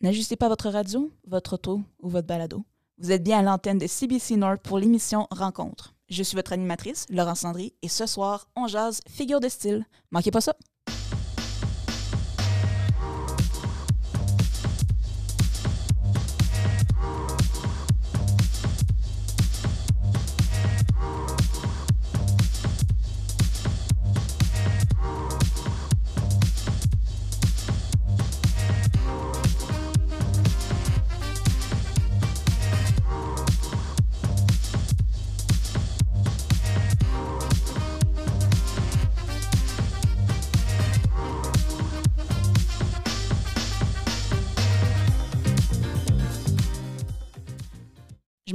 N'ajustez pas votre radio, votre auto ou votre balado. Vous êtes bien à l'antenne de CBC Nord pour l'émission Rencontre. Je suis votre animatrice, Laurence Landry, et ce soir, on jase figure de style. Manquez pas ça!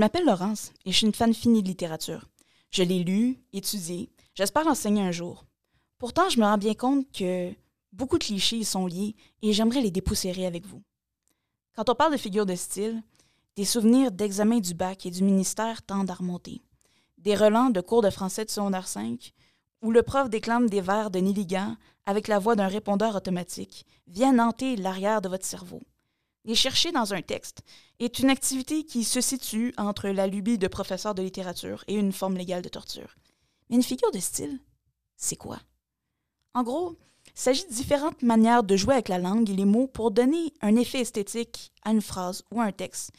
M'appelle Laurence et je suis une fan finie de littérature. Je l'ai lu, étudié, j'espère enseigner un jour. Pourtant, je me rends bien compte que beaucoup de clichés y sont liés et j'aimerais les dépoussiérer avec vous. Quand on parle de figures de style, des souvenirs d'examen du bac et du ministère tendent à remonter. Des relents de cours de français de secondaire 5, où le prof déclame des vers de Nilligan avec la voix d'un répondeur automatique, viennent hanter l'arrière de votre cerveau. Les chercher dans un texte est une activité qui se situe entre la lubie de professeur de littérature et une forme légale de torture. Mais une figure de style, c'est quoi? En gros, il s'agit de différentes manières de jouer avec la langue et les mots pour donner un effet esthétique à une phrase ou à un texte,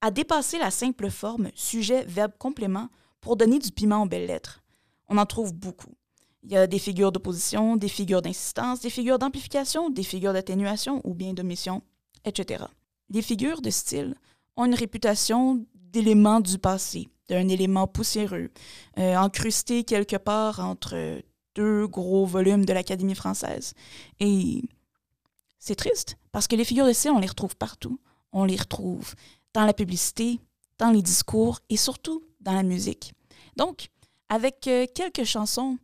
à dépasser la simple forme sujet, verbe, complément pour donner du piment aux belles lettres. On en trouve beaucoup. Il y a des figures d'opposition, des figures d'insistance, des figures d'amplification, des figures d'atténuation ou bien d'omission, etc. Les figures de style ont une réputation d'éléments du passé, d'un élément poussiéreux, euh, quelque part entre deux gros volumes de l'Académie française. Et c'est triste, parce que les figures de style, on les retrouve partout. On les retrouve dans la publicité, dans les discours et surtout dans la musique. Donc, avec euh, quelques chansons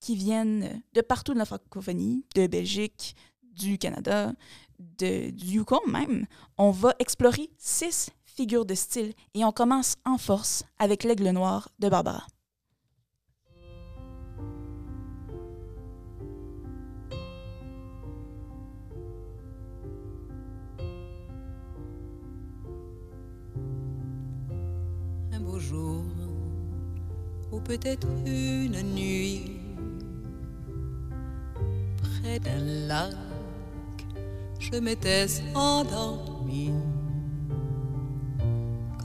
qui viennent de partout de la francophonie, de Belgique, du Canada, de, du Yukon même, on va explorer six figures de style et on commence en force avec l'aigle noir de Barbara. Un beau jour, ou peut-être une nuit, près d'un lac je m'étais endormi.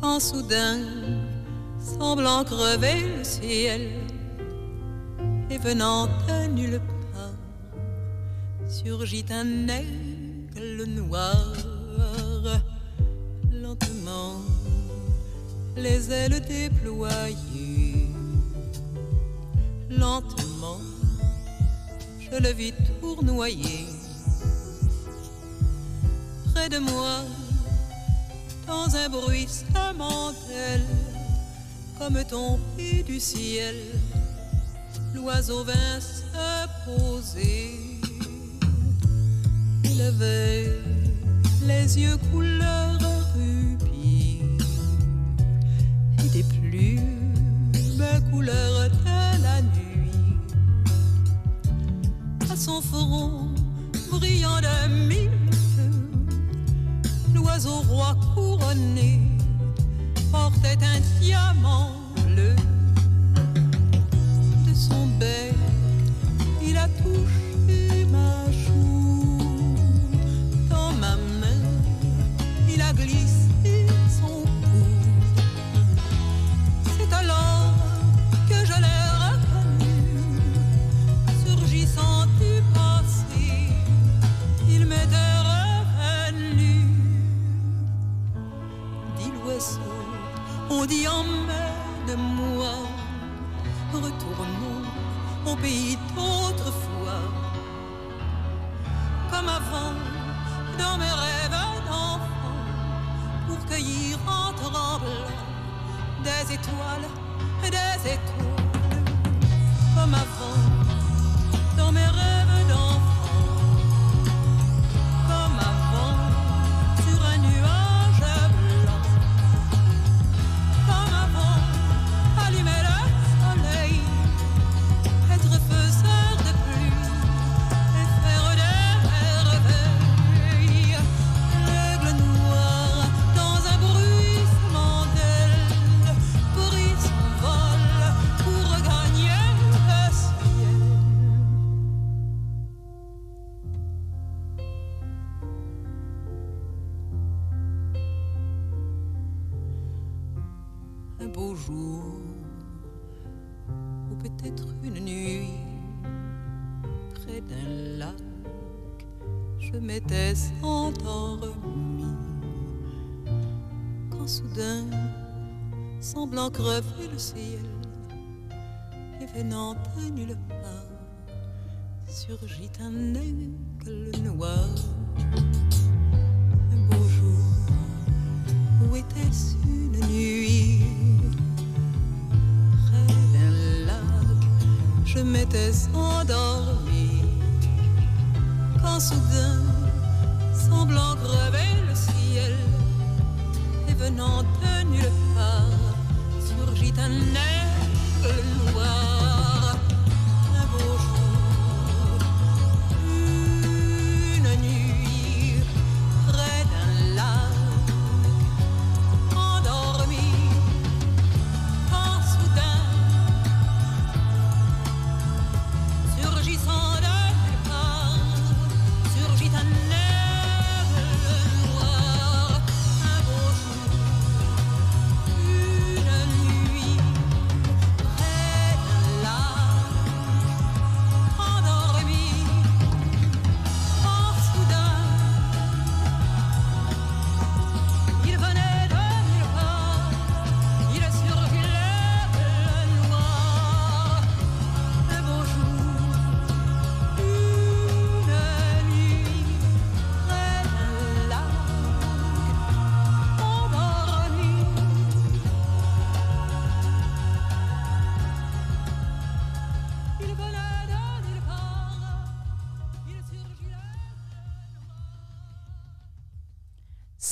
Quand soudain, semblant crever le ciel, et venant de nulle part, surgit un aigle noir. Lentement, les ailes déployées, lentement, je le vis tournoyer près de moi, dans un bruit mortel, comme tombé du ciel, l'oiseau vint se poser. Il avait les yeux couleur rubis et des plumes couleur de la nuit. À son front brillant de mille l'oiseau roi couronné portait un diamant bleu. De son bec, il a touché ma joue. Dans ma main, il a glissé on dit emmène-moi. Retournons au pays d'autrefois. Comme avant, dans mes rêves d'enfant, pour cueillir en tremblant des étoiles, des étoiles. Comme avant, dans mes rêves crever le ciel, et venant de nulle part, surgit un aigle noir.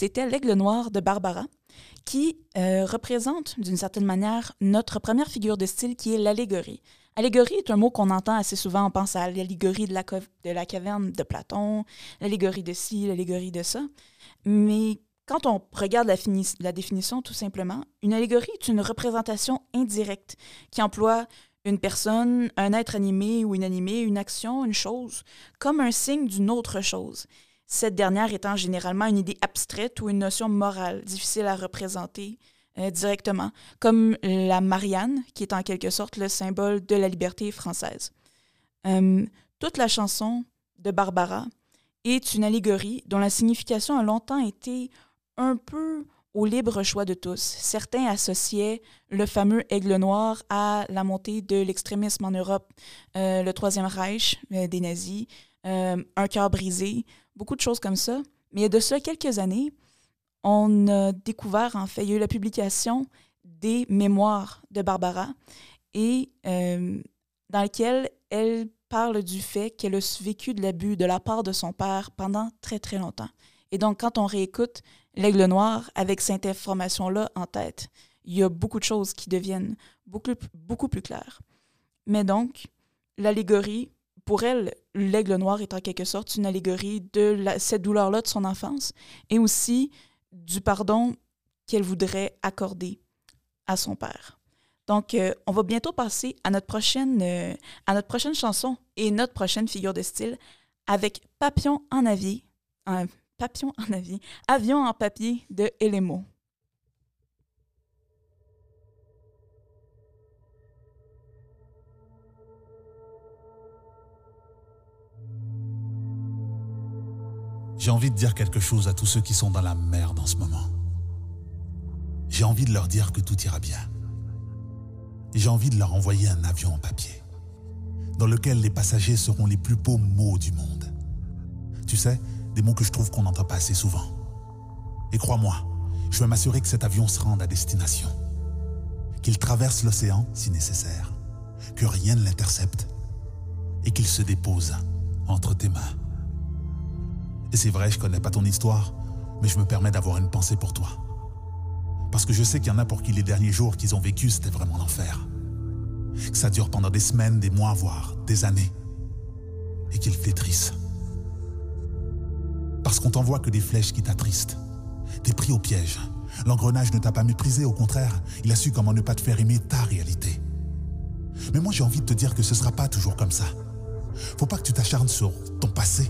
C'était L'Aigle Noir de Barbara, qui euh, représente d'une certaine manière notre première figure de style qui est l'allégorie. Allégorie est un mot qu'on entend assez souvent, on pense à l'allégorie de la, de la caverne de Platon, l'allégorie de ci, l'allégorie de ça. Mais quand on regarde la définition, tout simplement, une allégorie est une représentation indirecte qui emploie une personne, un être animé ou inanimé, une action, une chose, comme un signe d'une autre chose cette dernière étant généralement une idée abstraite ou une notion morale difficile à représenter euh, directement, comme la Marianne, qui est en quelque sorte le symbole de la liberté française. Euh, toute la chanson de Barbara est une allégorie dont la signification a longtemps été un peu au libre choix de tous. Certains associaient le fameux aigle noir à la montée de l'extrémisme en Europe, euh, le Troisième Reich des nazis, un cœur brisé, beaucoup de choses comme ça. Mais il y a de ça quelques années, on a découvert, en fait, il y a eu la publication des mémoires de Barbara et euh, dans lesquelles elle parle du fait qu'elle a vécu de l'abus de la part de son père pendant très, très longtemps. Et donc, quand on réécoute L'Aigle Noir avec cette information-là en tête, il y a beaucoup de choses qui deviennent beaucoup, beaucoup plus claires. Mais donc, l'allégorie, pour elle, l'aigle noir est en quelque sorte une allégorie de cette douleur-là de son enfance et aussi du pardon qu'elle voudrait accorder à son père. Donc, euh, on va bientôt passer à notre, prochaine, euh, à notre prochaine chanson et notre prochaine figure de style avec Papillon en avier, un papillon en avier, avion en papier de Elemo. J'ai envie de dire quelque chose à tous ceux qui sont dans la merde en ce moment. J'ai envie de leur dire que tout ira bien. J'ai envie de leur envoyer un avion en papier, dans lequel les passagers seront les plus beaux mots du monde. Tu sais, des mots que je trouve qu'on n'entend pas assez souvent. Et crois-moi, je vais m'assurer que cet avion se rende à destination, qu'il traverse l'océan si nécessaire, que rien ne l'intercepte, et qu'il se dépose entre tes mains. Et c'est vrai, je connais pas ton histoire, mais je me permets d'avoir une pensée pour toi. Parce que je sais qu'il y en a pour qui les derniers jours qu'ils ont vécu, c'était vraiment l'enfer. Que ça dure pendant des semaines, des mois, voire des années. Et qu'ils flétrissent. Parce qu'on t'envoie que des flèches qui t'attristent. T'es pris au piège. L'engrenage ne t'a pas méprisé, au contraire, il a su comment ne pas te faire aimer ta réalité. Mais moi j'ai envie de te dire que ce sera pas toujours comme ça. Faut pas que tu t'acharnes sur ton passé.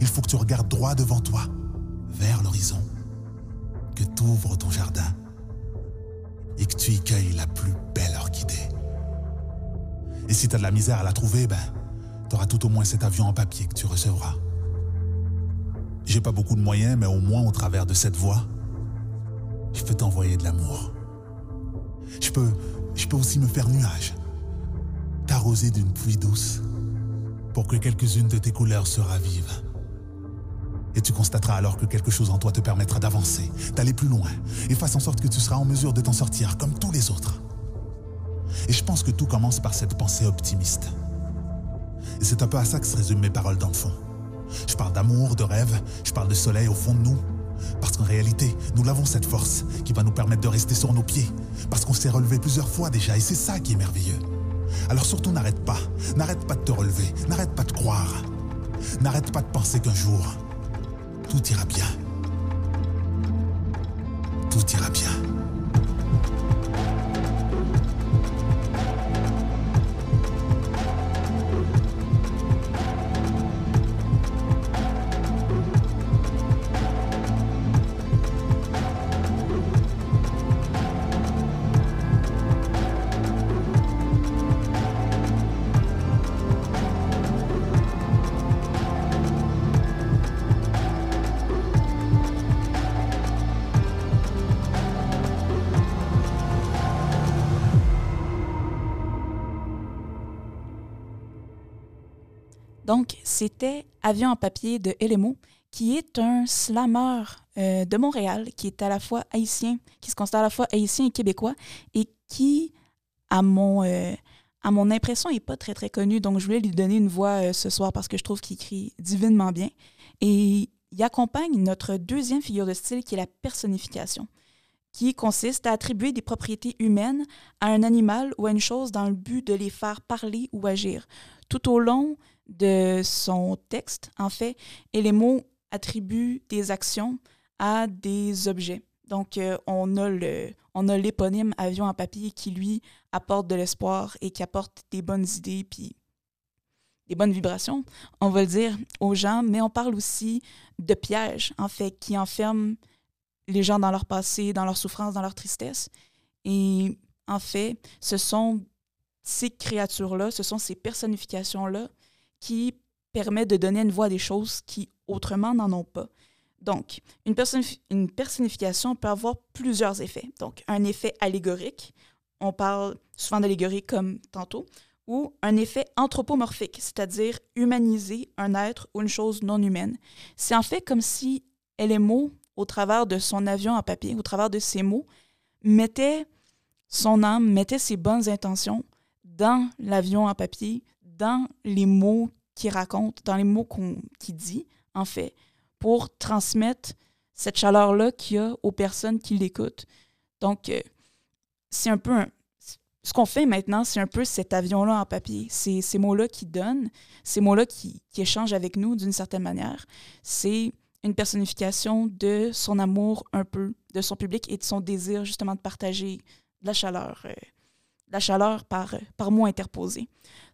Il faut que tu regardes droit devant toi, vers l'horizon, que tu ouvres ton jardin et que tu y cueilles la plus belle orchidée. Et si tu as de la misère à la trouver, ben, tu auras tout au moins cet avion en papier que tu recevras. J'ai pas beaucoup de moyens, mais au moins au travers de cette voie, je peux t'envoyer de l'amour. Je peux, je peux aussi me faire nuage, t'arroser d'une pluie douce pour que quelques-unes de tes couleurs se ravivent. Et tu constateras alors que quelque chose en toi te permettra d'avancer, d'aller plus loin, et fasse en sorte que tu seras en mesure de t'en sortir comme tous les autres. Et je pense que tout commence par cette pensée optimiste. Et c'est un peu à ça que se résument mes paroles dans le fond. Je parle d'amour, de rêve, je parle de soleil au fond de nous. Parce qu'en réalité, nous avons cette force qui va nous permettre de rester sur nos pieds. Parce qu'on s'est relevé plusieurs fois déjà, et c'est ça qui est merveilleux. Alors surtout n'arrête pas, n'arrête pas de te relever, n'arrête pas de croire. N'arrête pas de penser qu'un jour, tout ira bien. Tout ira bien. Donc, c'était Avion en papier de Elemo, qui est un slammer euh, de Montréal, qui est à la fois haïtien, qui se constate à la fois haïtien et québécois, et qui, à mon, euh, à mon impression, n'est pas très, très connu. Donc, je voulais lui donner une voix euh, ce soir parce que je trouve qu'il écrit divinement bien. Et il accompagne notre deuxième figure de style, qui est la personnification qui consiste à attribuer des propriétés humaines à un animal ou à une chose dans le but de les faire parler ou agir. Tout au long de son texte, en fait, et les mots attribuent des actions à des objets. Donc, euh, on a l'éponyme avion en papier qui, lui, apporte de l'espoir et qui apporte des bonnes idées puis des bonnes vibrations, on va le dire, aux gens, mais on parle aussi de pièges, en fait, qui enferment les gens dans leur passé, dans leur souffrance, dans leur tristesse. Et en fait, ce sont ces créatures-là, ce sont ces personnifications-là qui permet de donner une voix à des choses qui autrement n'en ont pas. Donc, une, une personnification peut avoir plusieurs effets. Donc, un effet allégorique, on parle souvent d'allégorie comme tantôt, ou un effet anthropomorphique, c'est-à-dire humaniser un être ou une chose non humaine. C'est en fait comme si mots, au travers de son avion en papier, au travers de ses mots, mettait son âme, mettait ses bonnes intentions dans l'avion en papier, dans les mots qu'il raconte, dans les mots qu'il dit, en fait, pour transmettre cette chaleur-là qu'il y a aux personnes qui l'écoutent. Donc, euh, c'est un peu ce qu'on fait maintenant, c'est un peu cet avion-là en papier. C'est ces mots-là qui donnent, ces mots-là qui, qui, échangent avec nous d'une certaine manière. C'est une personnification de son amour un peu, de son public et de son désir justement de partager de la chaleur, euh, la chaleur par, par mots interposés.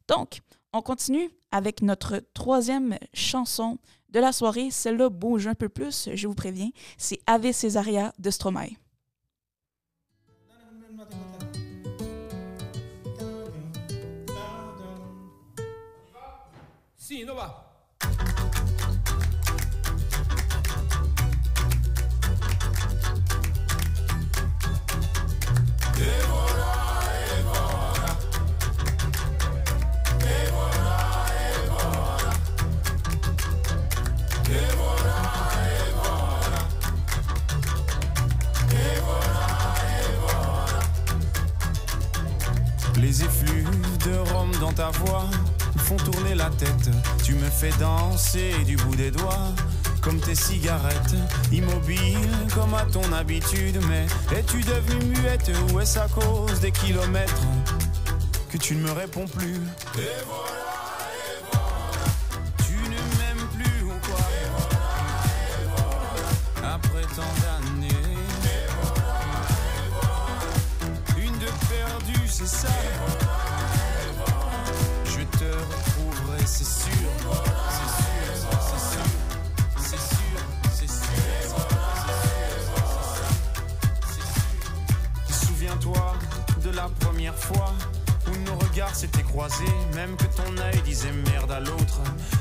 Donc, on continue avec notre troisième chanson de la soirée. Celle-là bouge un peu plus, je vous préviens. C'est Ave Césaria de Stromae. Dans ta voix font tourner la tête. Tu me fais danser du bout des doigts, comme tes cigarettes. Immobile comme à ton habitude, mais es-tu devenue muette ou est-ce à cause des kilomètres que tu ne me réponds plus? Et voilà, et voilà. Même que ton œil disait merde à l'autre,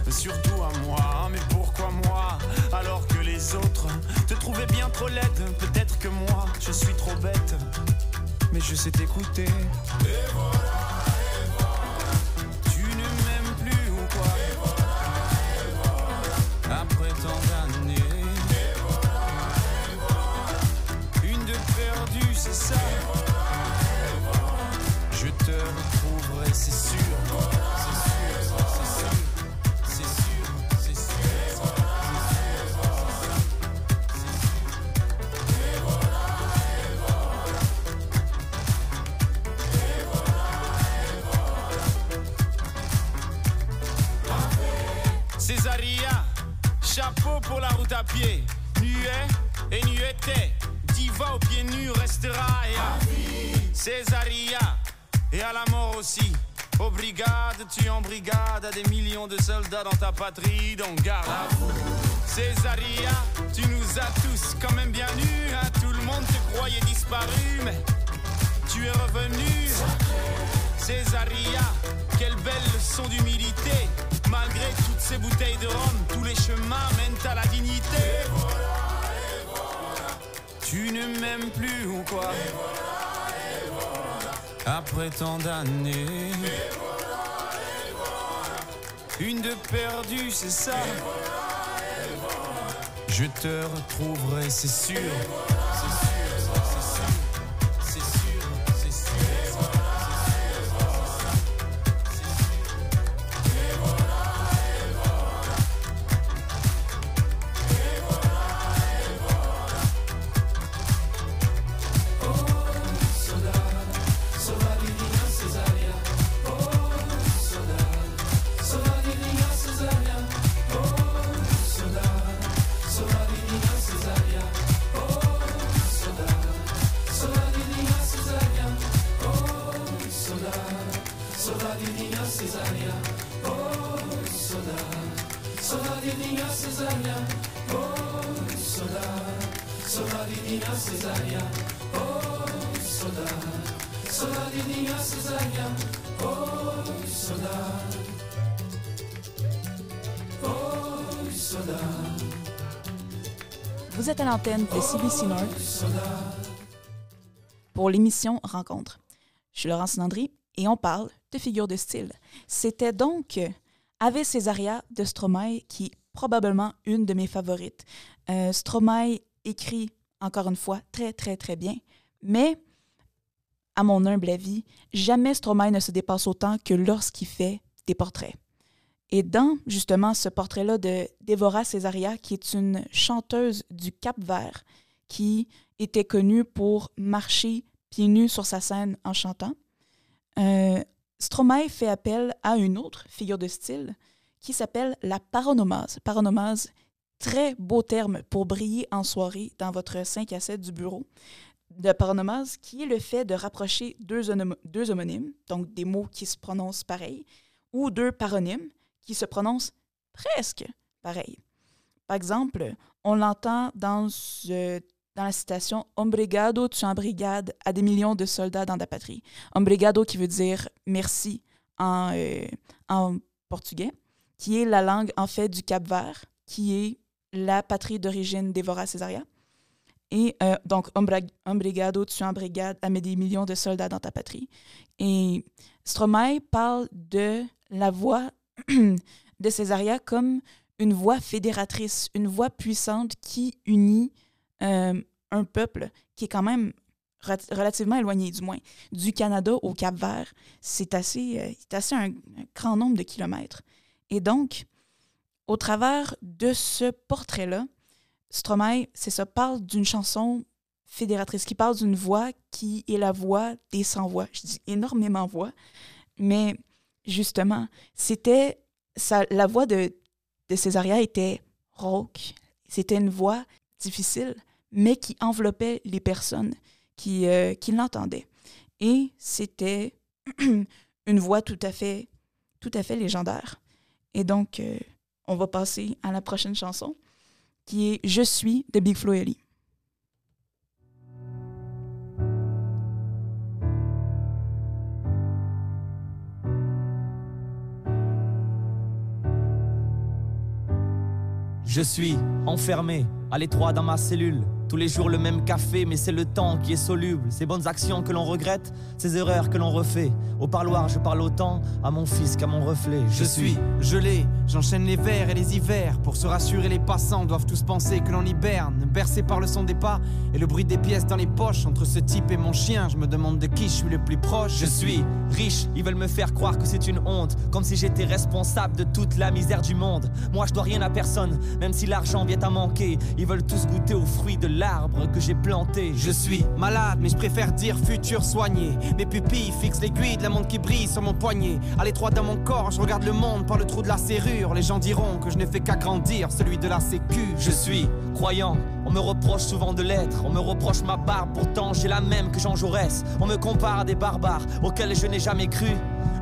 surtout à moi. Mais pourquoi moi alors que les autres te trouvaient bien trop laide? Peut-être que moi je suis trop bête, mais je sais t'écouter. Dans ta patrie, donc garde à vous. Césaria, tu nous as tous quand même bien nus, hein. tout le monde te croyait disparu, mais tu es revenu. Césaria, quelle belle leçon d'humilité. Malgré toutes ces bouteilles de rhum, tous les chemins mènent à la dignité. Tu ne m'aimes plus ou quoi? Après tant d'années. Une de perdue, c'est ça. Je te retrouverai, c'est sûr. De CBC North pour l'émission Rencontre. Je suis Laurence Landry et on parle de figures de style. C'était donc Ave Césaria de Stromae qui est probablement une de mes favorites. Euh, Stromae écrit, encore une fois, très, très, très bien, mais à mon humble avis, jamais Stromae ne se dépasse autant que lorsqu'il fait des portraits. Et dans justement ce portrait-là de Dévora Césaria, qui est une chanteuse du Cap-Vert, qui était connue pour marcher pieds nus sur sa scène en chantant, euh, Stromae fait appel à une autre figure de style qui s'appelle la paronomase. Paronomase, très beau terme pour briller en soirée dans votre 5 à 7 du bureau. De paronomase, qui est le fait de rapprocher deux, homonymes, donc des mots qui se prononcent pareil, ou deux paronymes qui se prononcent presque pareil. Par exemple, on l'entend dans, la citation Ombrigado, tu en brigade à des millions de soldats dans ta patrie. Ombrigado qui veut dire merci en, euh, en portugais, qui est la langue en fait du Cap-Vert, qui est la patrie d'origine d'Evora Césaria. Et euh, donc, Ombrigado, tu en brigade à des millions de soldats dans ta patrie. Et Stromae parle de la voix de Césaria comme une voix fédératrice, une voix puissante qui unit euh, un peuple qui est quand même relativement éloigné, du moins. Du Canada au Cap-Vert, c'est assez, euh, assez un, un grand nombre de kilomètres. Et donc, au travers de ce portrait-là, Stromae, c'est ça, parle d'une chanson fédératrice, qui parle d'une voix qui est la voix des sans-voix. Je dis énormément voix, mais justement, c'était ça, la voix de, de Césaria était rauque. C'était une voix difficile, mais qui enveloppait les personnes qui, euh, l'entendaient. Et c'était une voix tout à fait, légendaire. Et donc, euh, on va passer à la prochaine chanson, qui est Je suis de Big Flo et Je suis enfermé à l'étroit dans ma cellule. Tous les jours le même café, mais c'est le temps qui est soluble. Ces bonnes actions que l'on regrette, ces erreurs que l'on refait. Au parloir, je parle autant à mon fils qu'à mon reflet. Je suis gelé, j'enchaîne les vers et les hivers. Pour se rassurer, les passants doivent tous penser que l'on hiberne. Bercé par le son des pas et le bruit des pièces dans les poches. Entre ce type et mon chien, je me demande de qui je suis le plus proche. Je suis riche, ils veulent me faire croire que c'est une honte. Comme si j'étais responsable de toute la misère du monde. Moi, je dois rien à personne, même si l'argent vient à manquer. Ils veulent tous goûter aux fruits de l'arbre que j'ai planté. Je suis malade, mais je préfère dire futur soigné. Mes pupilles fixent l'aiguille de la montre qui brille sur mon poignet. À l'étroit dans mon corps, je regarde le monde par le trou de la serrure. Les gens diront que je n'ai fait qu'agrandir celui de la sécu. Je suis croyant, on me reproche souvent de l'être, on me reproche ma barbe, pourtant j'ai la même que Jean Jaurès. On me compare à des barbares auxquels je n'ai jamais cru.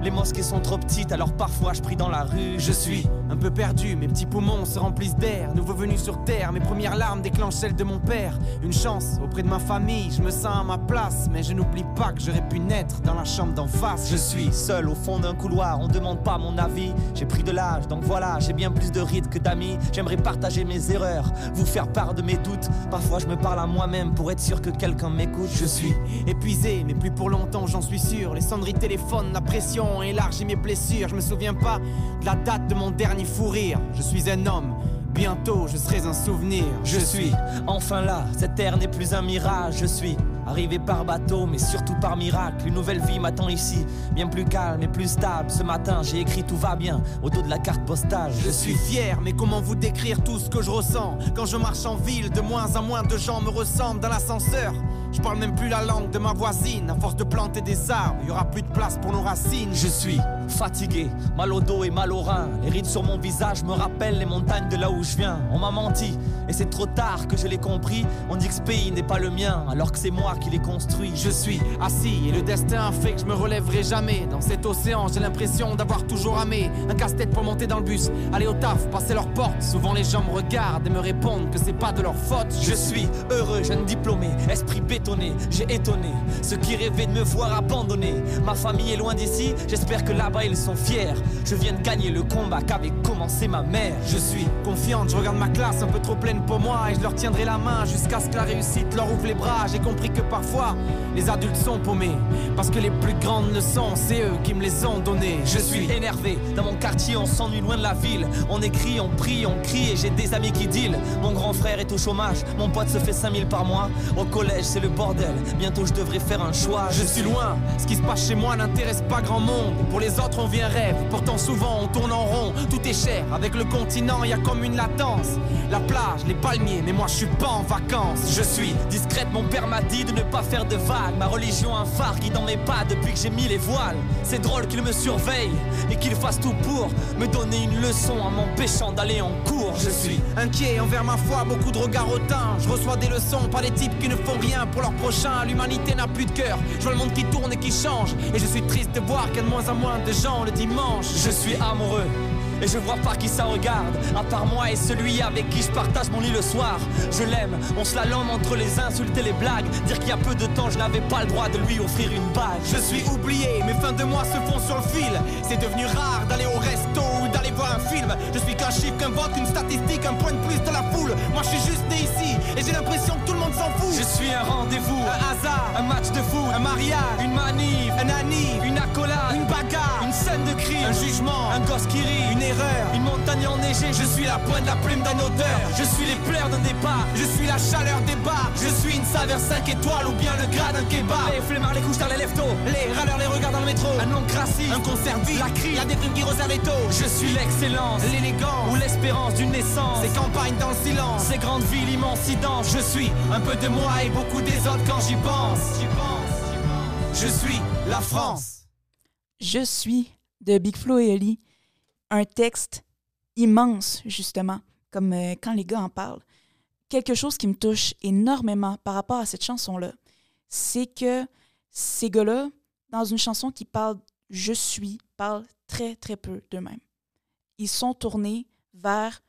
Les mosquées sont trop petites, alors parfois je prie dans la rue. Je suis un peu perdu, mes petits poumons se remplissent d'air. Nouveau venu sur terre, mes premières larmes déclenchent celles de mon père. Une chance auprès de ma famille, je me sens à ma place. Mais je n'oublie pas que j'aurais pu naître dans la chambre d'en face. Je suis seul au fond d'un couloir, on demande pas mon avis. J'ai pris de l'âge, donc voilà, j'ai bien plus de rides que d'amis. J'aimerais partager mes erreurs, vous faire part de mes doutes. Parfois je me parle à moi-même pour être sûr que quelqu'un m'écoute. Je suis épuisé, mais plus pour longtemps, j'en suis sûr. Les sonneries téléphone, la pression élargit mes blessures. Je me souviens pas de la date de mon dernier fou rire. Je suis un homme. Bientôt je serai un souvenir. Je suis enfin là, cette terre n'est plus un mirage. Je suis arrivé par bateau, mais surtout par miracle. Une nouvelle vie m'attend ici, bien plus calme et plus stable. Ce matin, j'ai écrit tout va bien au dos de la carte postale. Je suis fier, mais comment vous décrire tout ce que je ressens? Quand je marche en ville, de moins en moins de gens me ressemblent dans l'ascenseur. Je parle même plus la langue de ma voisine. À force de planter des arbres, il y aura plus de place pour nos racines. Je suis fatigué, mal au dos et mal au rein. Les rides sur mon visage me rappellent les montagnes de là où je viens. On m'a menti, et c'est trop tard que je l'ai compris. On dit que ce pays n'est pas le mien, alors que c'est moi qui l'ai construit. Je suis assis et le destin fait que je me relèverai jamais. Dans cet océan, j'ai l'impression d'avoir toujours amé. Un casse-tête pour monter dans le bus, aller au taf, passer leurs portes. Souvent les gens me regardent et me répondent que c'est pas de leur faute. Je suis heureux, jeune diplômé, esprit bétonné. J'ai étonné ceux qui rêvaient de me voir abandonné. Ma famille est loin d'ici, j'espère que ils sont fiers. Je viens de gagner le combat qu'avait commencé ma mère. Je suis confiante, je regarde ma classe un peu trop pleine pour moi et je leur tiendrai la main jusqu'à ce que la réussite leur ouvre les bras. J'ai compris que parfois les adultes sont paumés parce que les plus grandes leçons, c'est eux qui me les ont données. Je suis énervé, dans mon quartier on s'ennuie loin de la ville. On écrit, on prie, on crie et j'ai des amis qui deal. Mon grand frère est au chômage, mon pote se fait 5000 par mois. Au collège c'est le bordel, bientôt je devrais faire un choix. Je suis loin, ce qui se passe chez moi n'intéresse pas grand monde. Pour les on un rêve, pourtant souvent on tourne en rond. Tout est cher, avec le continent y a comme une latence. La plage, les palmiers, mais moi je suis pas en vacances. Je suis discrète, mon père m'a dit de ne pas faire de vagues. Ma religion un phare qui dans mes pas depuis que j'ai mis les voiles. C'est drôle qu'il me surveille et qu'il fasse tout pour me donner une leçon en m'empêchant d'aller en cours. Je suis inquiet envers ma foi, beaucoup de regards hautains. Je reçois des leçons par des types qui ne font rien pour leur prochain. L'humanité n'a plus de cœur. Je vois le monde qui tourne et qui change. Et je suis triste de voir qu'il y a de moins en moins de Je suis amoureux. Et je vois pas qui ça regarde, à part moi et celui avec qui je partage mon lit le soir. Je l'aime, on se la entre les insultes et les blagues. Dire qu'il y a peu de temps, je n'avais pas le droit de lui offrir une bague. Je suis oublié, mes fins de mois se font sur le fil. C'est devenu rare d'aller au resto voir un film. Je suis qu'un chiffre, qu'un vote, une statistique, un point de plus de la foule. Moi je suis juste né ici et j'ai l'impression que tout le monde s'en fout. Je suis un rendez-vous, Un hasard, un match de foot, un mariage, une manif, un anniv, une accolade, une bagarre, une scène de crime, un jugement, un gosse qui rit, une erreur. une montagne enneigée. Je suis la pointe la plume d'un auteur. Je suis les pleurs d'un départ. Je suis la chaleur des bars. Je suis une saveur 5 étoiles ou bien le gras d'un kebab. Les flemmards, les couches dans les lèvres Les râleurs les regards dans le métro. Un nom Un concert. La crie. La déprime qui resserre les taux. Je suis l'excellence, L'élégance. ou l'espérance d'une naissance. Ces campagnes dans le silence. Ces grandes villes, immensidence. Je suis un peu de moi et beaucoup des autres quand j'y pense. J'y pense. Je suis la France. Je suis de Big Flo et Oli. Un texte immense, justement, comme euh, quand les gars en parlent. Quelque chose qui me touche énormément par rapport à cette chanson-là, c'est que ces gars-là, dans une chanson qui parle je suis, parlent très, très peu d'eux-mêmes. Ils sont tournés vers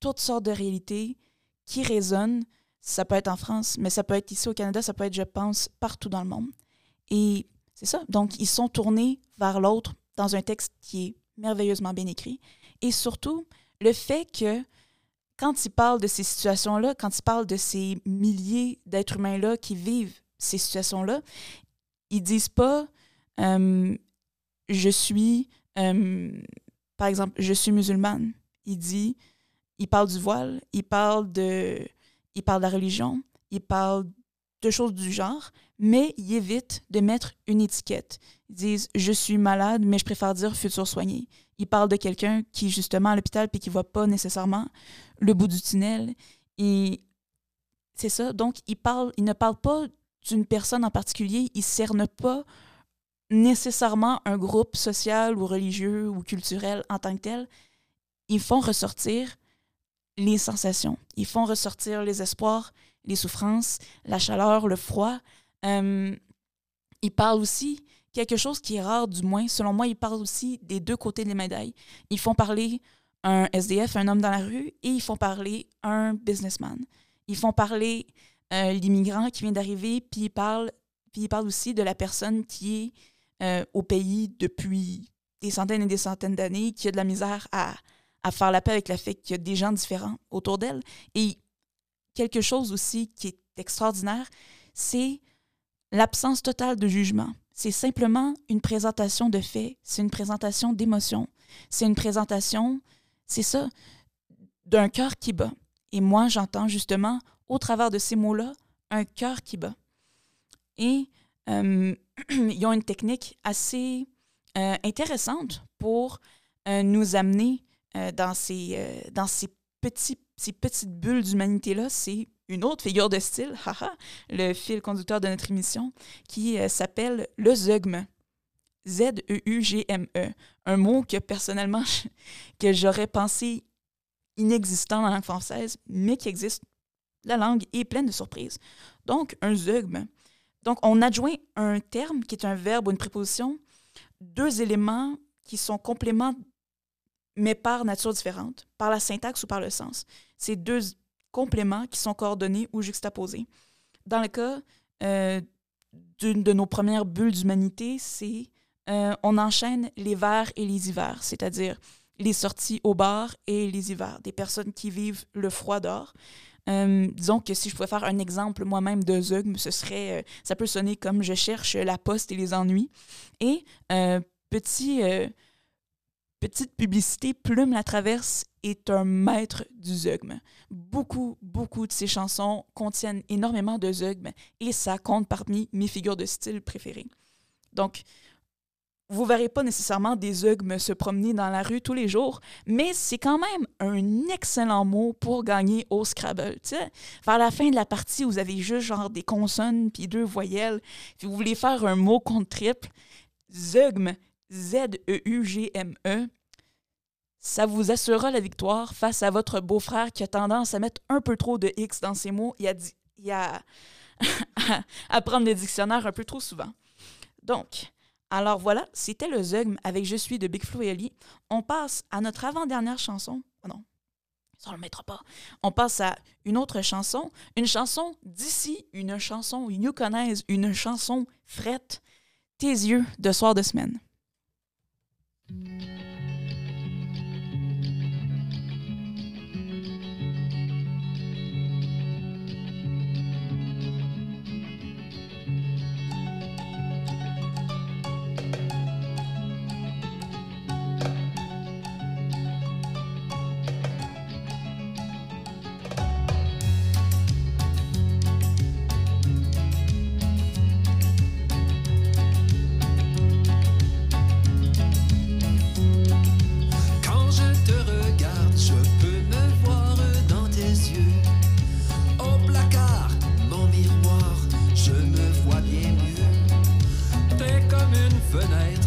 toutes sortes de réalités qui résonnent. Ça peut être en France, mais ça peut être ici au Canada, ça peut être, je pense, partout dans le monde. Et c'est ça. Donc, ils sont tournés vers l'autre dans un texte qui est merveilleusement bien écrit. Et surtout, le fait que quand il parle de ces situations-là, quand il parle de ces milliers d'êtres humains-là qui vivent ces situations-là, ils disent pas euh, je suis, euh, par exemple, je suis musulmane. Il dit, il parle du voile, il parle de, il parle de la religion, il parle de choses du genre, mais il évite de mettre une étiquette. Ils disent je suis malade, mais je préfère dire futur soigné. Il parle de quelqu'un qui est justement à l'hôpital puis qui voit pas nécessairement le bout du tunnel. Et c'est ça. Donc, il, parle, il ne parle pas d'une personne en particulier. Il cerne pas nécessairement un groupe social ou religieux ou culturel en tant que tel. Ils font ressortir les sensations. Ils font ressortir les espoirs, les souffrances, la chaleur, le froid. Euh, ils parlent aussi quelque chose qui est rare, du moins, selon moi, ils parlent aussi des deux côtés des médailles. Ils font parler un SDF, un homme dans la rue, et ils font parler un businessman. Ils font parler euh, l'immigrant qui vient d'arriver, puis ils parlent, puis ils parlent aussi de la personne qui est euh, au pays depuis des centaines et des centaines d'années, qui a de la misère à, à faire la paix avec le fait qu'il a des gens différents autour d'elle. Et quelque chose aussi qui est extraordinaire, c'est l'absence totale de jugement. C'est simplement une présentation de faits, c'est une présentation d'émotions, c'est une présentation, c'est ça, d'un cœur qui bat. Et moi, j'entends justement, au travers de ces mots-là, un cœur qui bat. Et euh, ils ont une technique assez euh, intéressante pour euh, nous amener dans, ces, dans ces, petits, ces petites bulles d'humanité-là. C'est une autre figure de style, le fil conducteur de notre émission, qui euh, s'appelle le zeugme. Z-E-U-G-M-E. E. Un mot que personnellement, que j'aurais pensé inexistant dans la langue française, mais qui existe. La langue est pleine de surprises. Donc, un zeugme. Donc, on adjoint un terme qui est un verbe ou une préposition, deux éléments qui sont compléments, mais par nature différente, par la syntaxe ou par le sens. Ces deux compléments qui sont coordonnés ou juxtaposés. Dans le cas euh, d'une de nos premières bulles d'humanité, c'est euh, on enchaîne les vers et les hivers, c'est-à-dire les sorties au bar et les hivers, des personnes qui vivent le froid d'or. Euh, disons que si je pouvais faire un exemple moi-même de zeugme, ce serait, ça peut sonner comme je cherche la poste et les ennuis. Et petit, petite publicité, Plume la traverse est un maître du zeugme. Beaucoup, beaucoup de ses chansons contiennent énormément de zeugme et ça compte parmi mes figures de style préférées. Donc, vous verrez pas nécessairement des zeugmes se promener dans la rue tous les jours, mais c'est quand même un excellent mot pour gagner au Scrabble. sais, Vers la fin de la partie, vous avez juste genre des consonnes puis deux voyelles, puis vous voulez faire un mot contre triple, zeugme, Z-E-U-G-M-E, e, ça vous assurera la victoire face à votre beau-frère qui a tendance à mettre un peu trop de X dans ses mots et à, à, prendre des dictionnaires un peu trop souvent. Donc, alors voilà, c'était le Zeugme avec Je suis de Big Flo et Ali. On passe à notre avant-dernière chanson. Oh non, ça ne le mettra pas. On passe à une autre chanson. Une chanson d'ici, une chanson connaissent, une chanson frette. Tes yeux de soir de semaine. fenêtre.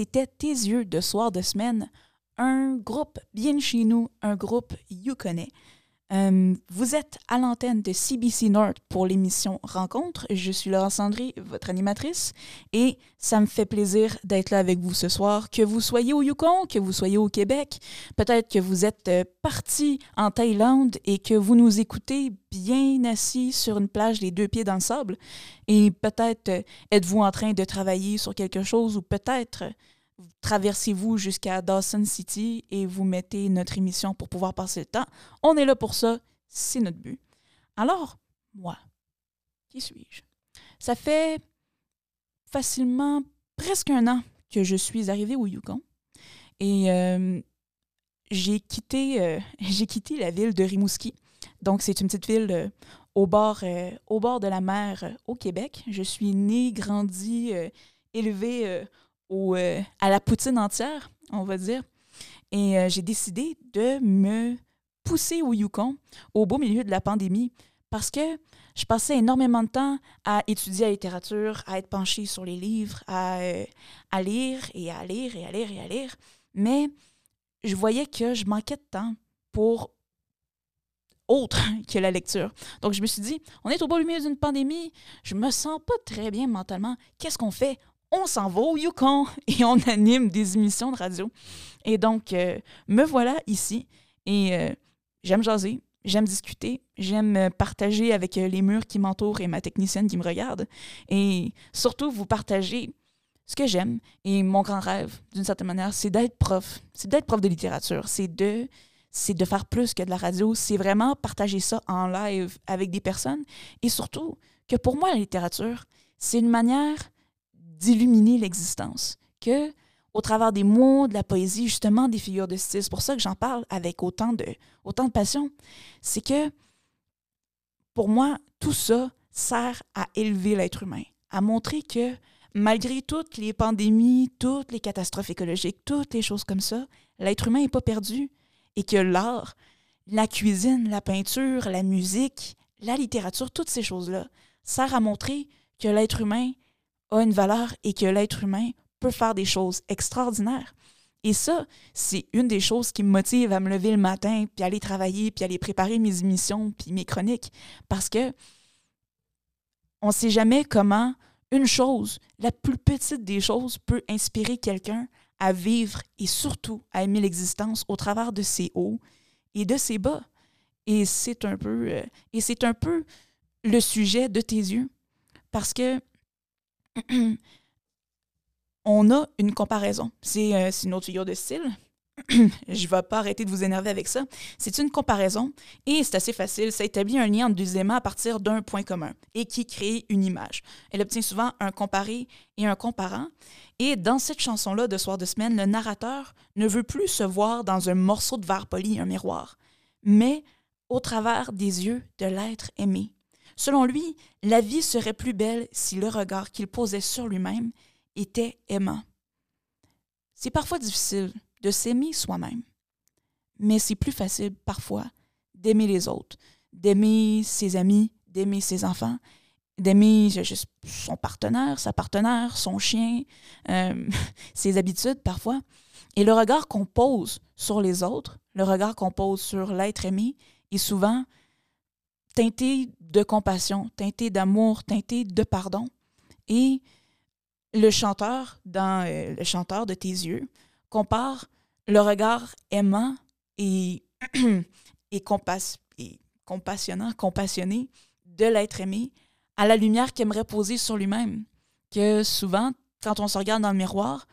C'était Tes yeux de soir de semaine, un groupe bien chez nous, un groupe You connais. Euh, vous êtes à l'antenne de CBC North pour l'émission Rencontre. Je suis Laurence André, votre animatrice, et ça me fait plaisir d'être là avec vous ce soir. Que vous soyez au Yukon, que vous soyez au Québec, peut-être que vous êtes euh, parti en Thaïlande et que vous nous écoutez bien assis sur une plage, les deux pieds dans le sable, et peut-être euh, êtes-vous en train de travailler sur quelque chose ou peut-être traversez-vous jusqu'à Dawson City et vous mettez notre émission pour pouvoir passer le temps. On est là pour ça, c'est notre but. Alors, moi, qui suis-je? Ça fait facilement presque un an que je suis arrivée au Yukon et euh, j'ai quitté, euh, quitté la ville de Rimouski. Donc, c'est une petite ville euh, au, bord, au bord de la mer au Québec. Je suis née, grandie, élevée euh, à la poutine entière, on va dire. Et euh, j'ai décidé de me pousser au Yukon au beau milieu de la pandémie parce que je passais énormément de temps à étudier la littérature, à être penchée sur les livres, à, euh, à lire et à lire et à lire et à lire. Mais je voyais que je manquais de temps pour autre que la lecture. Donc, je me suis dit, on est au beau milieu d'une pandémie, je me sens pas très bien mentalement. Qu'est-ce qu'on fait? On s'en va au Yukon et on anime des émissions de radio. Et donc, euh, me voilà ici et euh, j'aime jaser, j'aime discuter, j'aime partager avec euh, les murs qui m'entourent et ma technicienne qui me regarde. Et surtout, vous partager ce que j'aime. Et mon grand rêve, d'une certaine manière, c'est d'être prof. C'est d'être prof de littérature. C'est de c'est de faire plus que de la radio. C'est vraiment partager ça en live avec des personnes. Et surtout, que pour moi, la littérature, c'est une manière d'illuminer l'existence, que au travers des mots, de la poésie, justement des figures de style, c'est pour ça que j'en parle avec autant de, autant de passion, c'est que pour moi, tout ça sert à élever l'être humain, à montrer que malgré toutes les pandémies, toutes les catastrophes écologiques, toutes les choses comme ça, l'être humain n'est pas perdu et que l'art, la cuisine, la peinture, la musique, la littérature, toutes ces choses-là, servent à montrer que l'être humain a une valeur et que l'être humain peut faire des choses extraordinaires. Et ça, c'est une des choses qui me motive à me lever le matin, puis aller travailler, puis aller préparer mes émissions, puis mes chroniques. Parce que on ne sait jamais comment une chose, la plus petite des choses, peut inspirer quelqu'un à vivre et surtout à aimer l'existence au travers de ses hauts et de ses bas. Et c'est un peu, euh, et c'est un peu le sujet de tes yeux. Parce que on a une comparaison. Euh, c'est une autre figure de style. je ne vais pas arrêter de vous énerver avec ça. C'est une comparaison et c'est assez facile. Ça établit un lien entre deux éléments à partir d'un point commun et qui crée une image. Elle obtient souvent un comparé et un comparant. Et dans cette chanson-là de Soir de semaine, le narrateur ne veut plus se voir dans un morceau de verre poli, un miroir, mais au travers des yeux de l'être aimé. Selon lui, la vie serait plus belle si le regard qu'il posait sur lui-même était aimant. C'est parfois difficile de s'aimer soi-même, mais c'est plus facile parfois d'aimer les autres, d'aimer ses amis, d'aimer ses enfants, d'aimer son partenaire, sa partenaire, son chien, euh, ses habitudes parfois. Et le regard qu'on pose sur les autres, le regard qu'on pose sur l'être aimé, est souvent teinté de compassion, teinté d'amour, teinté de pardon. Et le chanteur, dans euh, le chanteur de tes yeux, compare le regard aimant et, et, et compassionnant, compassionné de l'être aimé à la lumière qu'il aimerait poser sur lui-même. Que souvent, quand on se regarde dans le miroir,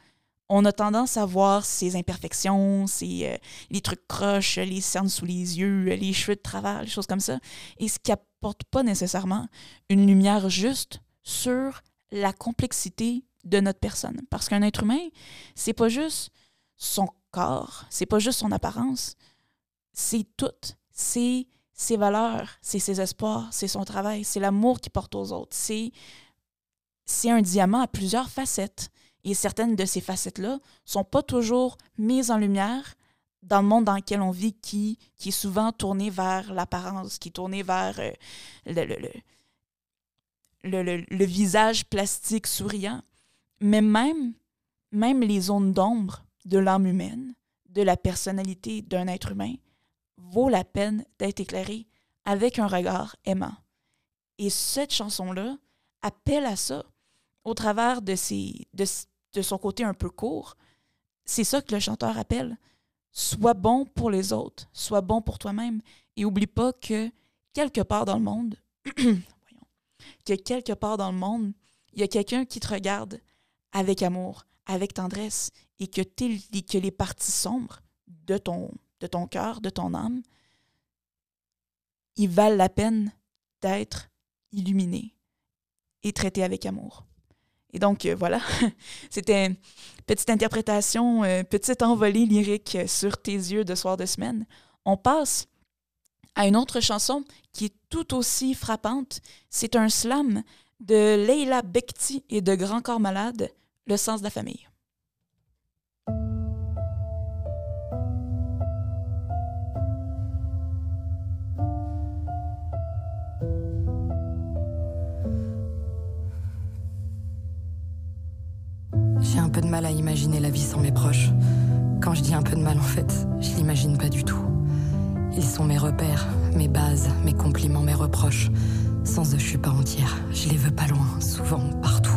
on a tendance à voir ses imperfections, ses, euh, les trucs croches, les cernes sous les yeux, les cheveux de travers, les choses comme ça, et ce qui apporte pas nécessairement une lumière juste sur la complexité de notre personne. Parce qu'un être humain, c'est pas juste son corps, c'est pas juste son apparence, c'est tout. C'est ses valeurs, c'est ses espoirs, c'est son travail, c'est l'amour qu'il porte aux autres. C'est un diamant à plusieurs facettes. Et certaines de ces facettes-là sont pas toujours mises en lumière dans le monde dans lequel on vit, qui, qui est souvent tourné vers l'apparence, qui est tourné vers euh, le, le, le, visage plastique souriant. Mais même même les zones d'ombre de l'âme humaine, de la personnalité d'un être humain, vaut la peine d'être éclairée avec un regard aimant. Et cette chanson-là appelle à ça au travers de, de, de son côté un peu court. C'est ça que le chanteur appelle. Sois bon pour les autres, sois bon pour toi-même. Et oublie pas que quelque part dans le monde, voyons, que quelque part dans le monde, il y a quelqu'un qui te regarde avec amour, avec tendresse, et que, que les parties sombres de ton, de ton cœur, de ton âme, ils valent la peine d'être illuminés et traités avec amour. Et donc, euh, voilà, c'était petite interprétation, euh, petite envolée lyrique sur tes yeux de soir de semaine. On passe à une autre chanson qui est tout aussi frappante. C'est un slam de Leila Bekti et de Grand Corps Malade, Le sens de la famille. J'ai un peu de mal à imaginer la vie sans mes proches. Quand je dis un peu de mal, en fait, je l'imagine pas du tout. Ils sont mes repères, mes bases, mes compliments, mes reproches. Sans eux, je suis pas entière. Je les veux pas loin, souvent, partout.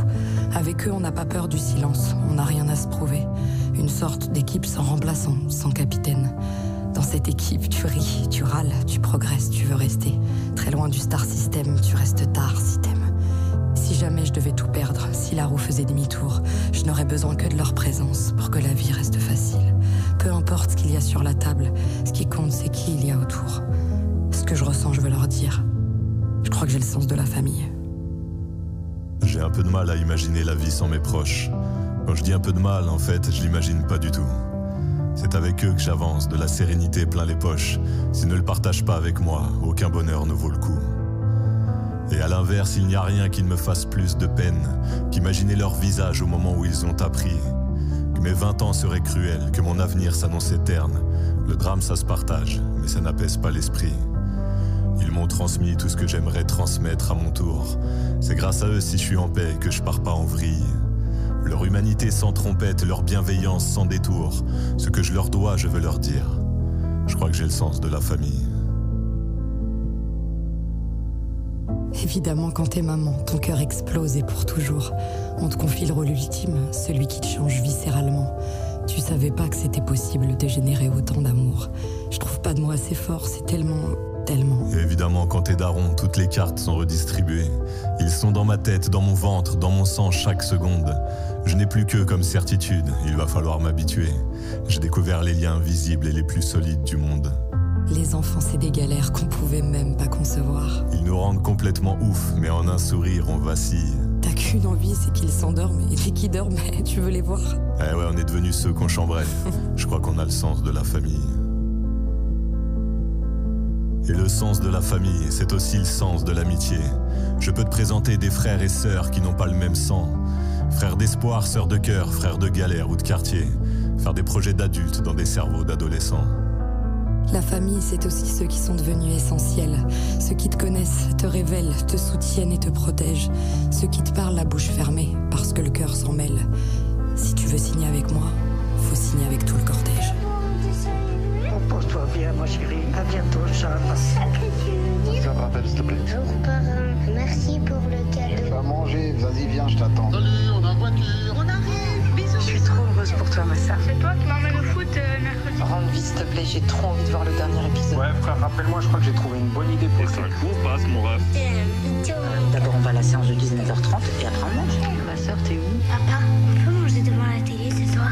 Avec eux, on n'a pas peur du silence, on n'a rien à se prouver. Une sorte d'équipe sans remplaçant, sans capitaine. Dans cette équipe, tu ris, tu râles, tu progresses, tu veux rester. Très loin du star system, tu restes tard si. Si jamais je devais tout perdre, si la roue faisait demi-tour, je n'aurais besoin que de leur présence pour que la vie reste facile. Peu importe ce qu'il y a sur la table, ce qui compte, c'est qui il y a autour. Ce que je ressens, je veux leur dire. Je crois que j'ai le sens de la famille. J'ai un peu de mal à imaginer la vie sans mes proches. Quand je dis un peu de mal, en fait, je l'imagine pas du tout. C'est avec eux que j'avance, de la sérénité plein les poches. S'ils ne le partagent pas avec moi, aucun bonheur ne vaut le coup. Et à l'inverse, il n'y a rien qui ne me fasse plus de peine qu'imaginer leur visage au moment où ils ont appris que mes 20 ans seraient cruels, que mon avenir s'annonçait terne. Le drame, ça se partage, mais ça n'apaise pas l'esprit. Ils m'ont transmis tout ce que j'aimerais transmettre à mon tour. C'est grâce à eux si je suis en paix que je pars pas en vrille. Leur humanité sans trompette, leur bienveillance sans détour. Ce que je leur dois, je veux leur dire. Je crois que j'ai le sens de la famille. Évidemment, quand t'es maman, ton cœur explose et pour toujours. On te confie le rôle ultime, celui qui te change viscéralement. Tu savais pas que c'était possible de générer autant d'amour. Je trouve pas de mots assez forts, c'est tellement, tellement. Évidemment, quand t'es daron, toutes les cartes sont redistribuées. Ils sont dans ma tête, dans mon ventre, dans mon sang chaque seconde. Je n'ai plus que comme certitude, il va falloir m'habituer. J'ai découvert les liens visibles et les plus solides du monde. Les enfants, c'est des galères qu'on pouvait même pas concevoir. Ils nous rendent complètement ouf, mais en un sourire, on vacille. T'as qu'une envie, c'est qu'ils s'endorment. Et dès qu'ils dorment, tu veux les voir. Eh ouais, on est devenus ceux qu'on chambrait. Je crois qu'on a le sens de la famille. Et le sens de la famille, c'est aussi le sens de l'amitié. Je peux te présenter des frères et sœurs qui n'ont pas le même sang. Frères d'espoir, sœurs de cœur, frères de galère ou de quartier. Faire des projets d'adultes dans des cerveaux d'adolescents. La famille, c'est aussi ceux qui sont devenus essentiels. Ceux qui te connaissent, te révèlent, te soutiennent et te protègent. Ceux qui te parlent la bouche fermée, parce que le cœur s'en mêle. Si tu veux signer avec moi, faut signer avec tout le cortège. Repose-toi bien, ma chérie. À bientôt, Charles. Tu me rappelles, s'il te plaît. Bonjour parrain, merci pour le cadeau. Tu vas manger, vas-y, viens, je t'attends. Salut, on a voiture. On arrive, bisous. Je suis trop heureuse pour toi, ma sœur. C'est toi qui m'emmène Rends vie, s'il te plaît, j'ai trop envie de voir le dernier épisode. Ouais, frère, rappelle-moi, je crois que j'ai trouvé une bonne idée pour le film. passe, mon ref. D'abord, on va à la séance de 19h30 et après on mange. Ma sœur, t'es où? Papa, on peut manger devant la télé ce soir?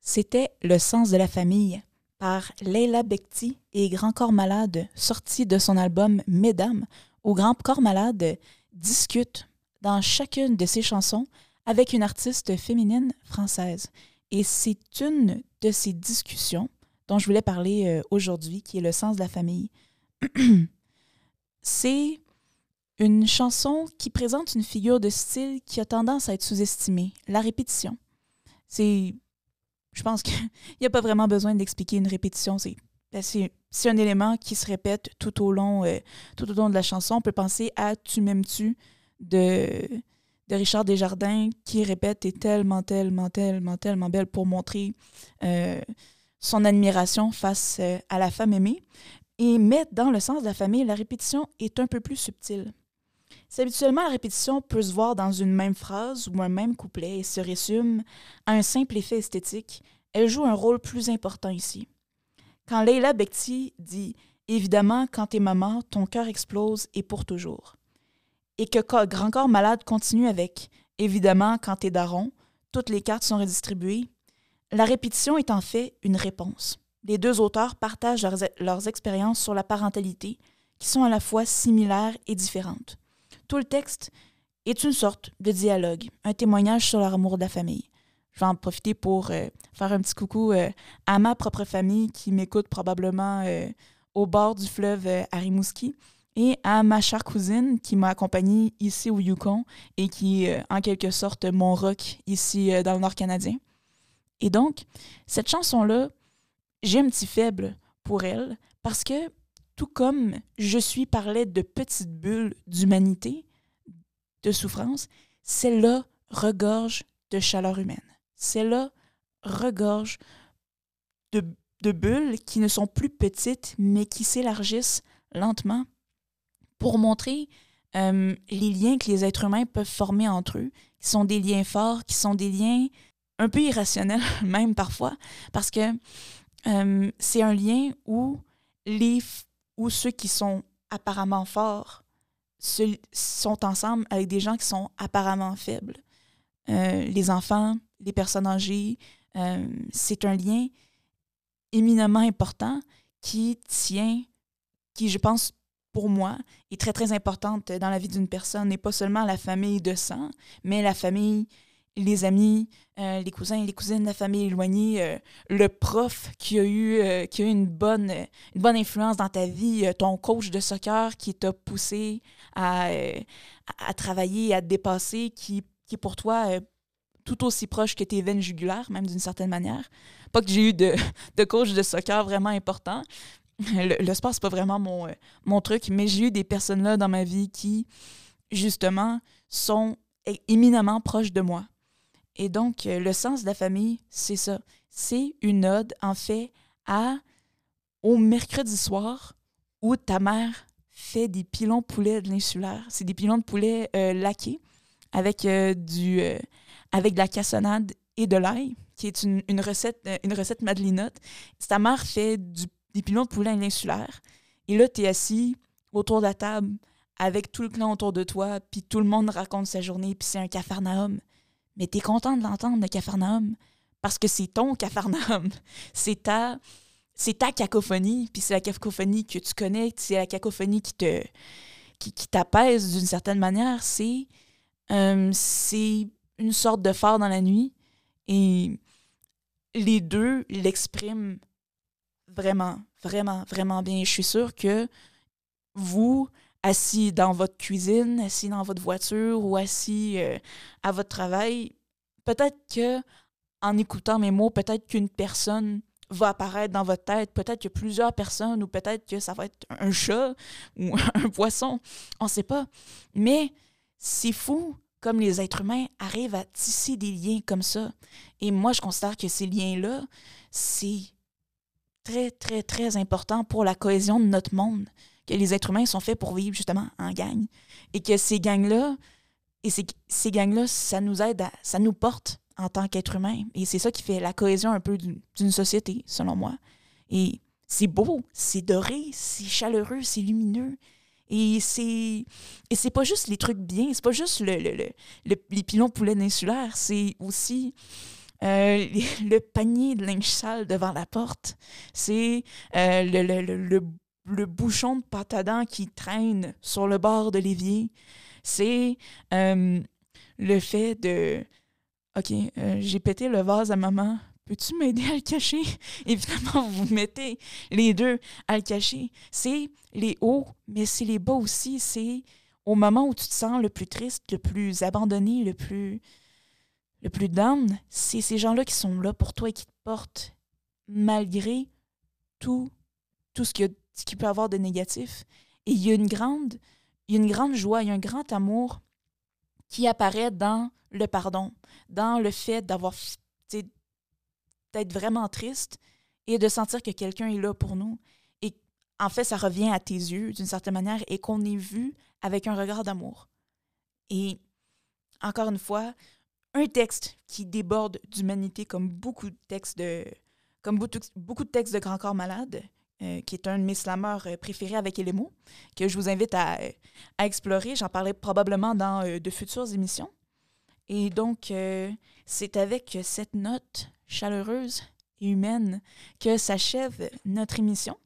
C'était Le sens de la famille par Leila Bekti et Grand Corps Malade, sorti de son album Mesdames, où Grand Corps Malade discute dans chacune de ses chansons avec une artiste féminine française. Et c'est une de ces discussions dont je voulais parler euh, aujourd'hui, qui est le sens de la famille. c'est une chanson qui présente une figure de style qui a tendance à être sous-estimée, la répétition. C'est je pense qu'il n'y a pas vraiment besoin d'expliquer une répétition. C'est ben, c'est un élément qui se répète tout au long, euh, tout au long de la chanson. On peut penser à Tu m'aimes-tu de, de Richard Desjardins qui répète est tellement, tellement, tellement, tellement belle pour montrer euh, son admiration face euh, à la femme aimée. Et mettre dans le sens de la famille, la répétition est un peu plus subtile. Si habituellement la répétition peut se voir dans une même phrase ou un même couplet et se résume à un simple effet esthétique, elle joue un rôle plus important ici. Quand Leila Bekti dit Évidemment, quand t'es maman, ton cœur explose et pour toujours. Et que Grand Corps Malade continue avec Évidemment, quand t'es daron, toutes les cartes sont redistribuées. La répétition est en fait une réponse. Les deux auteurs partagent leurs, leurs expériences sur la parentalité, qui sont à la fois similaires et différentes. Tout le texte est une sorte de dialogue, un témoignage sur leur amour de la famille. Je vais en profiter pour euh, faire un petit coucou euh, à ma propre famille qui m'écoute probablement euh, au bord du fleuve à Rimouski et à ma chère cousine qui m'a accompagnée ici au Yukon et qui est en quelque sorte mon rock ici dans le nord canadien. Et donc, cette chanson-là, j'ai un petit faible pour elle parce que tout comme je suis parlait de petites bulles d'humanité, de souffrance, celle-là regorge de chaleur humaine. Celle-là regorge de bulles qui ne sont plus petites, mais qui s'élargissent lentement pour montrer euh, les liens que les êtres humains peuvent former entre eux, qui sont des liens forts, qui sont des liens un peu irrationnels même parfois, parce que euh, c'est un lien où les, où ceux qui sont apparemment forts sont ensemble avec des gens qui sont apparemment faibles. Euh, les enfants, les personnes âgées, c'est un lien éminemment important qui tient, qui, je pense, pour moi, est très, très importante dans la vie d'une personne, et pas seulement la famille de sang, mais la famille les amis, euh, les cousins les cousines la famille éloignée, euh, le prof qui a eu, euh, qui a eu une, bonne, une bonne influence dans ta vie, ton coach de soccer qui t'a poussé à, à, travailler, à te dépasser, qui, qui est pour toi tout aussi proche que tes veines jugulaires, même d'une certaine manière. Pas que j'ai eu de, de coach de soccer vraiment important. Le, le sport, c'est pas vraiment mon, mon truc, mais j'ai eu des personnes là dans ma vie qui, justement, sont éminemment proches de moi et donc, euh, le sens de la famille, c'est ça. C'est une ode, en fait, à au mercredi soir où ta mère fait des pilons poulet de l'insulaire. C'est des pilons de poulet euh, laqués avec, euh, du, avec de la cassonade et de l'ail, qui est une, une recette, une recette madelinote. Ta mère fait du, des pilons de poulet à. Et là, tu es assis autour de la table avec tout le clan autour de toi, puis tout le monde raconte sa journée, puis c'est un cafarnaum mais tu es content de l'entendre, le Capharnaüm, parce que c'est ton Capharnaüm. C'est ta, c'est ta cacophonie, puis c'est la cacophonie que tu connais, c'est la cacophonie qui te qui, qui t'apaise d'une certaine manière. C'est, euh, c'est une sorte de phare dans la nuit, et les deux l'expriment vraiment, vraiment, vraiment bien. Je suis sûre que vous, assis dans votre cuisine, assis dans votre voiture ou assis euh, à votre travail, peut-être que en écoutant mes mots, peut-être qu'une personne va apparaître dans votre tête, peut-être que plusieurs personnes ou peut-être que ça va être un chat ou un poisson, on ne sait pas. Mais c'est fou comme les êtres humains arrivent à tisser des liens comme ça. Et moi, je considère que ces liens-là, c'est très, très, très important pour la cohésion de notre monde que les êtres humains sont faits pour vivre justement en gang et que ces gangs-là, et ces, ces gangs-là, ça nous aide, à, ça nous porte en tant qu'être humain. Et c'est ça qui fait la cohésion un peu d'une société, selon moi. Et c'est beau, c'est doré, c'est chaleureux, c'est lumineux. Et c'est et c'est pas juste les trucs bien, c'est pas juste le, le, le, les pilons poulet insulaires, c'est aussi euh, le panier de linge sale devant la porte. C'est euh, le, bouchon de pâte à dents qui traîne sur le bord de l'évier. C'est euh, le fait de OK, j'ai pété le vase à maman. Peux-tu m'aider à le cacher? Évidemment, vous mettez les deux à le cacher. C'est les hauts, mais c'est les bas aussi. C'est au moment où tu te sens le plus triste, le plus abandonné, le plus, le plus down. C'est ces gens-là qui sont là pour toi et qui te portent malgré tout, tout ce qu'il peut avoir de négatif. Et il y a une grande, y une grande joie, il y a un grand amour qui apparaît dans le pardon, dans le fait d'avoir d'être vraiment triste et de sentir que quelqu'un est là pour nous. Et en fait, ça revient à tes yeux d'une certaine manière et qu'on est vu avec un regard d'amour. Et encore une fois, un texte qui déborde d'humanité comme beaucoup de textes de comme beaucoup de textes de Grand Corps Malade, euh, qui est un de mes slammeurs euh, préférés avec Elemo, que je vous invite à, à explorer. J'en parlerai probablement dans euh, de futures émissions. Et donc, c'est avec cette note chaleureuse et humaine que s'achève notre émission.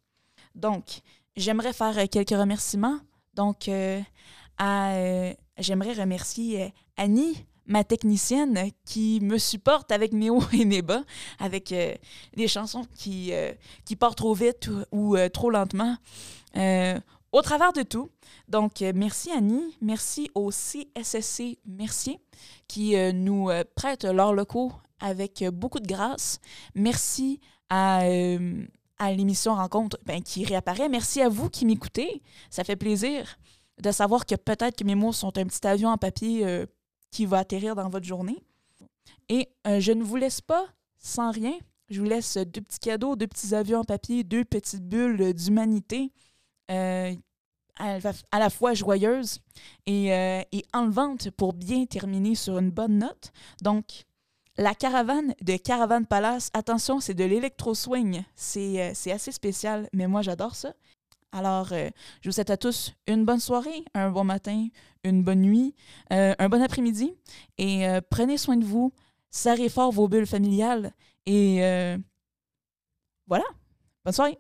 Donc, j'aimerais faire quelques remerciements. Donc, j'aimerais remercier Annie ma technicienne qui me supporte avec mes hauts et mes bas, avec euh, les chansons qui, euh, qui partent trop vite ou, euh, trop lentement. au travers de tout. Donc, merci Annie, merci au CSSC Mercier qui nous prête leurs locaux avec beaucoup de grâce. Merci à à l'émission Rencontre ben, qui réapparaît. Merci à vous qui m'écoutez. Ça fait plaisir de savoir que peut-être que mes mots sont un petit avion en papier qui va atterrir dans votre journée. Et euh, je ne vous laisse pas sans rien. Je vous laisse deux petits cadeaux, deux petits avions en papier, deux petites bulles d'humanité euh, à, la fois joyeuses et, euh, et enlevantes pour bien terminer sur une bonne note. Donc, la caravane de Caravane Palace, attention, c'est de l'électro-swing. C'est assez spécial, mais moi j'adore ça. Alors, euh, je vous souhaite à tous une bonne soirée, un bon matin, une bonne nuit, euh, un bon après-midi. Et euh, prenez soin de vous, serrez fort vos bulles familiales. Et voilà, bonne soirée.